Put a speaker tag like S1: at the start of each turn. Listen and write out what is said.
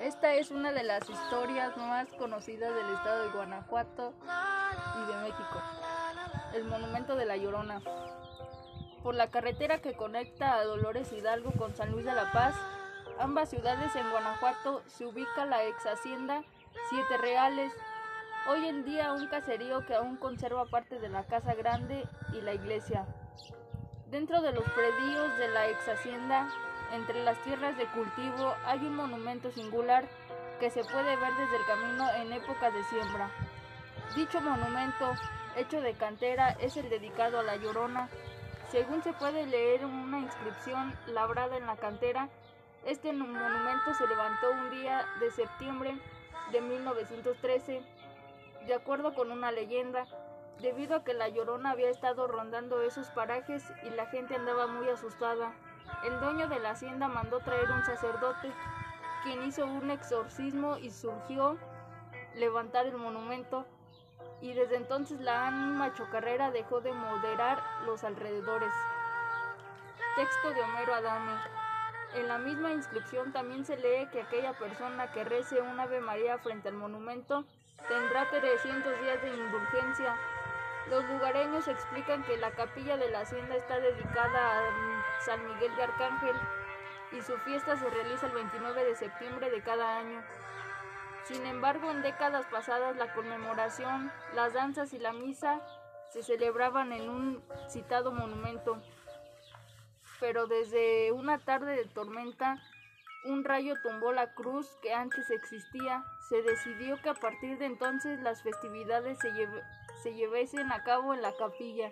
S1: Esta es una de las historias más conocidas del estado de Guanajuato y de México. El monumento de la Llorona. Por la carretera que conecta a Dolores Hidalgo con San Luis de la Paz, ambas ciudades en Guanajuato, se ubica la ex hacienda Siete Reales, hoy en día un caserío que aún conserva parte de la casa grande y la iglesia. Dentro de los predios de la ex hacienda, entre las tierras de cultivo, hay un monumento singular que se puede ver desde el camino en épocas de siembra. Dicho monumento, hecho de cantera, es el dedicado a la Llorona. Según se puede leer una inscripción labrada en la cantera, este monumento se levantó un día de septiembre de 1913, de acuerdo con una leyenda, debido a que la Llorona había estado rondando esos parajes y la gente andaba muy asustada. El dueño de la hacienda mandó traer un sacerdote, quien hizo un exorcismo y surgió levantar el monumento, y desde entonces la ánima chocarrera dejó de moderar los alrededores. Texto de Homero Adame. En la misma inscripción también se lee que aquella persona que rece un Ave María frente al monumento tendrá 300 días de indulgencia los lugareños explican que la capilla de la hacienda está dedicada a San Miguel de Arcángel y su fiesta se realiza el 29 de septiembre de cada año. Sin embargo, en décadas pasadas la conmemoración, las danzas y la misa se celebraban en un citado monumento. Pero desde una tarde de tormenta, un rayo tumbó la cruz que antes existía. Se decidió que a partir de entonces las festividades se, se llevasen a cabo en la capilla.